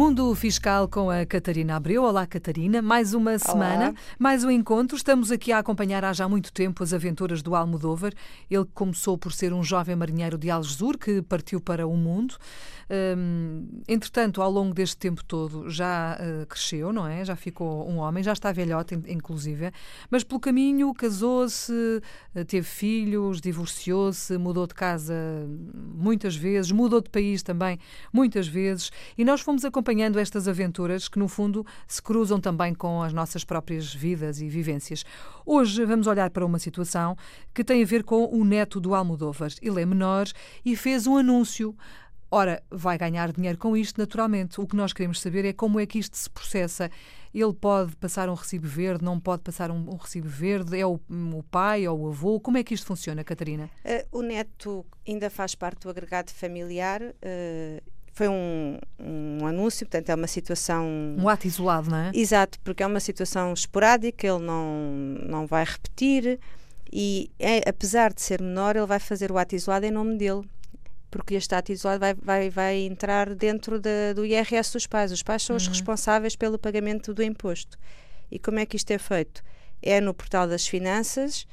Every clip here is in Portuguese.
Mundo Fiscal com a Catarina Abreu. Olá, Catarina. Mais uma semana, mais um encontro. Estamos aqui a acompanhar há já muito tempo as aventuras do Almodóvar. Ele começou por ser um jovem marinheiro de Algesur que partiu para o mundo. Hum, entretanto, ao longo deste tempo todo, já uh, cresceu, não é? Já ficou um homem, já está velhote, inclusive. Mas pelo caminho casou-se, eh, teve filhos, divorciou-se, mudou de casa muitas vezes, mudou de país também muitas vezes. E nós fomos acompanhando estas aventuras que, no fundo, se cruzam também com as nossas próprias vidas e vivências. Hoje vamos olhar para uma situação que tem a ver com o neto do Almodóvar. Ele é menor e fez um anúncio Ora, vai ganhar dinheiro com isto, naturalmente. O que nós queremos saber é como é que isto se processa. Ele pode passar um recibo verde, não pode passar um, um recibo verde? É o, o, pai ou o avô? Como é que isto funciona, Catarina? Uh, o neto ainda faz parte do agregado familiar. Uh, foi um, um, anúncio, portanto é uma situação... Um ato isolado, não é? Exato, porque é uma situação esporádica, ele não, não vai repetir e é, apesar de ser menor, ele vai fazer o ato isolado em nome dele porque este ato isolado vai, vai, vai entrar dentro de, do IRS dos pais. Os pais são os uhum. responsáveis pelo pagamento do imposto. E como é que isto é feito? É no portal das finanças,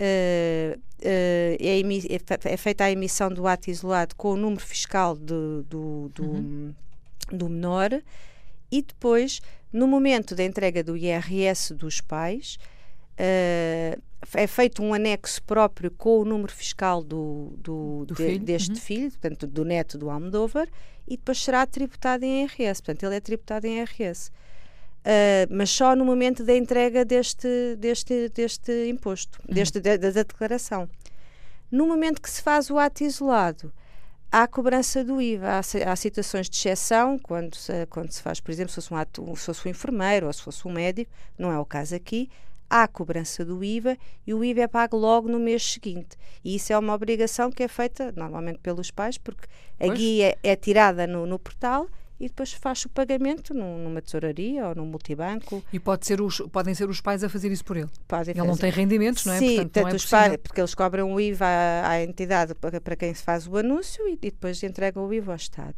uh, uh, é, é, é, feita a emissão do ato isolado com o número fiscal do, do, do, uhum. do menor e depois, no momento da entrega do IRS dos pais, uh, é feito um anexo próprio com o número fiscal do, do, do de, filho. deste uhum. filho, portanto, do neto do Almodóvar, e depois será tributado em IRS. Portanto, ele é tributado em IRS. Uh, mas só no momento da entrega deste, deste, deste imposto, uhum. deste, da, da declaração. No momento que se faz o ato isolado, há cobrança do IVA. Há, há situações de exceção, quando se, quando se faz, por exemplo, se fosse um, ato, se fosse um enfermeiro ou se fosse um médico, não é o caso aqui, há cobrança do IVA e o IVA é pago logo no mês seguinte. E isso é uma obrigação que é feita normalmente pelos pais, porque a pois. guia é tirada no, no portal e depois faz o pagamento numa tesouraria ou num multibanco. E pode ser os, podem ser os pais a fazer isso por ele? Podem ele fazer. não tem rendimentos, não é? Sim, Portanto, tanto é os pais, porque eles cobram o IVA à, à entidade para, para, quem se faz o anúncio e, e depois entregam o IVA ao Estado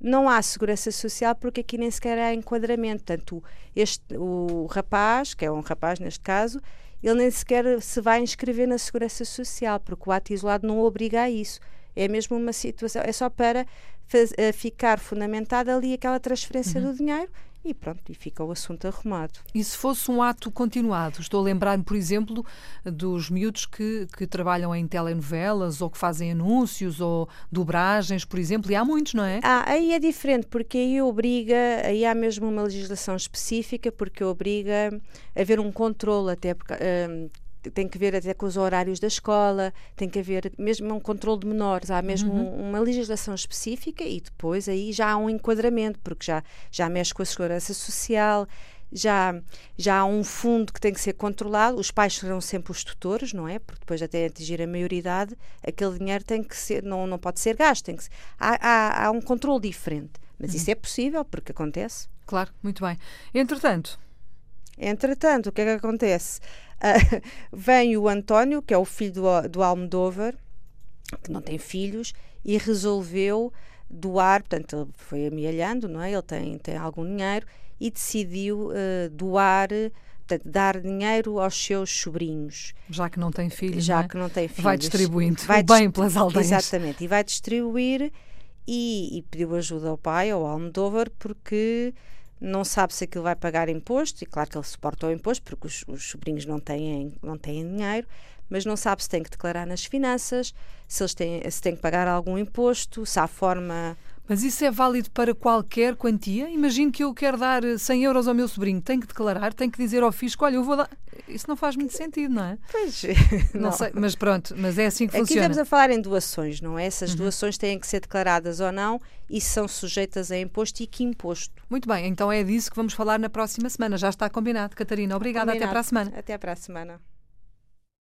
não há segurança social porque aqui nem sequer há enquadramento. Tanto este, o rapaz, que é um rapaz neste caso, ele nem sequer se vai inscrever na segurança social, porque o ato isolado não obriga a isso. É mesmo uma situação, é só para faz, uh, ficar fundamentada ali aquela transferência uhum. do dinheiro e pronto, e fica o assunto arrumado. E se fosse um ato continuado? Estou a lembrar-me, por exemplo, dos miúdos que, que trabalham em telenovelas ou que fazem anúncios ou dobragens, por exemplo, e há muitos, não é? Ah, aí é diferente, porque aí obriga, aí há mesmo uma legislação específica, porque obriga a haver um controle até, porque, hum, tem que ver até com os horários da escola, tem que haver mesmo um controle de menores, há mesmo uhum. uma legislação específica e depois aí já há um enquadramento, porque já, já mexe com a segurança social, já, já há um fundo que tem que ser controlado, os pais serão sempre os tutores, não é? Porque depois até atingir a maioridade, aquele dinheiro tem que ser, não, não pode ser gasto, tem que ser, há, há, há um controle diferente. Mas uhum. isso é possível, porque acontece. Claro, muito bem. Entretanto, Entretanto, o que é que acontece? Uh, vem o António, que é o filho do, do Almodóvar, que não tem filhos, e resolveu doar, portanto, ele foi amealhando, não é? Ele tem, tem algum dinheiro e decidiu uh, doar, portanto, dar dinheiro aos seus sobrinhos. Já que não tem filhos, Já é? que não tem filhos. Vai distribuindo vai o bem pelas aldeias. Exatamente, e vai distribuir e, e pediu ajuda ao pai, ao Almodóvar, porque não sabe se aquilo vai pagar imposto, e claro que ele suporta o imposto, porque os, os sobrinhos não têm, não têm dinheiro, mas não sabe se tem que declarar nas finanças, se eles têm, se têm que pagar algum imposto, se há forma mas isso é válido para qualquer quantia? Imagino que eu quero dar 100 euros ao meu sobrinho, tenho que declarar, tenho que dizer ao fisco, olha, eu vou dar. Isso não faz muito sentido, não é? Pois, não, não sei, mas pronto, mas é assim que Aqui funciona. Aqui estamos a falar em doações, não é? Essas uhum. doações têm que ser declaradas ou não e são sujeitas a imposto e que imposto. Muito bem, então é disso que vamos falar na próxima semana. Já está combinado. Catarina, obrigada. Combinado. Até para a semana. Até para a semana.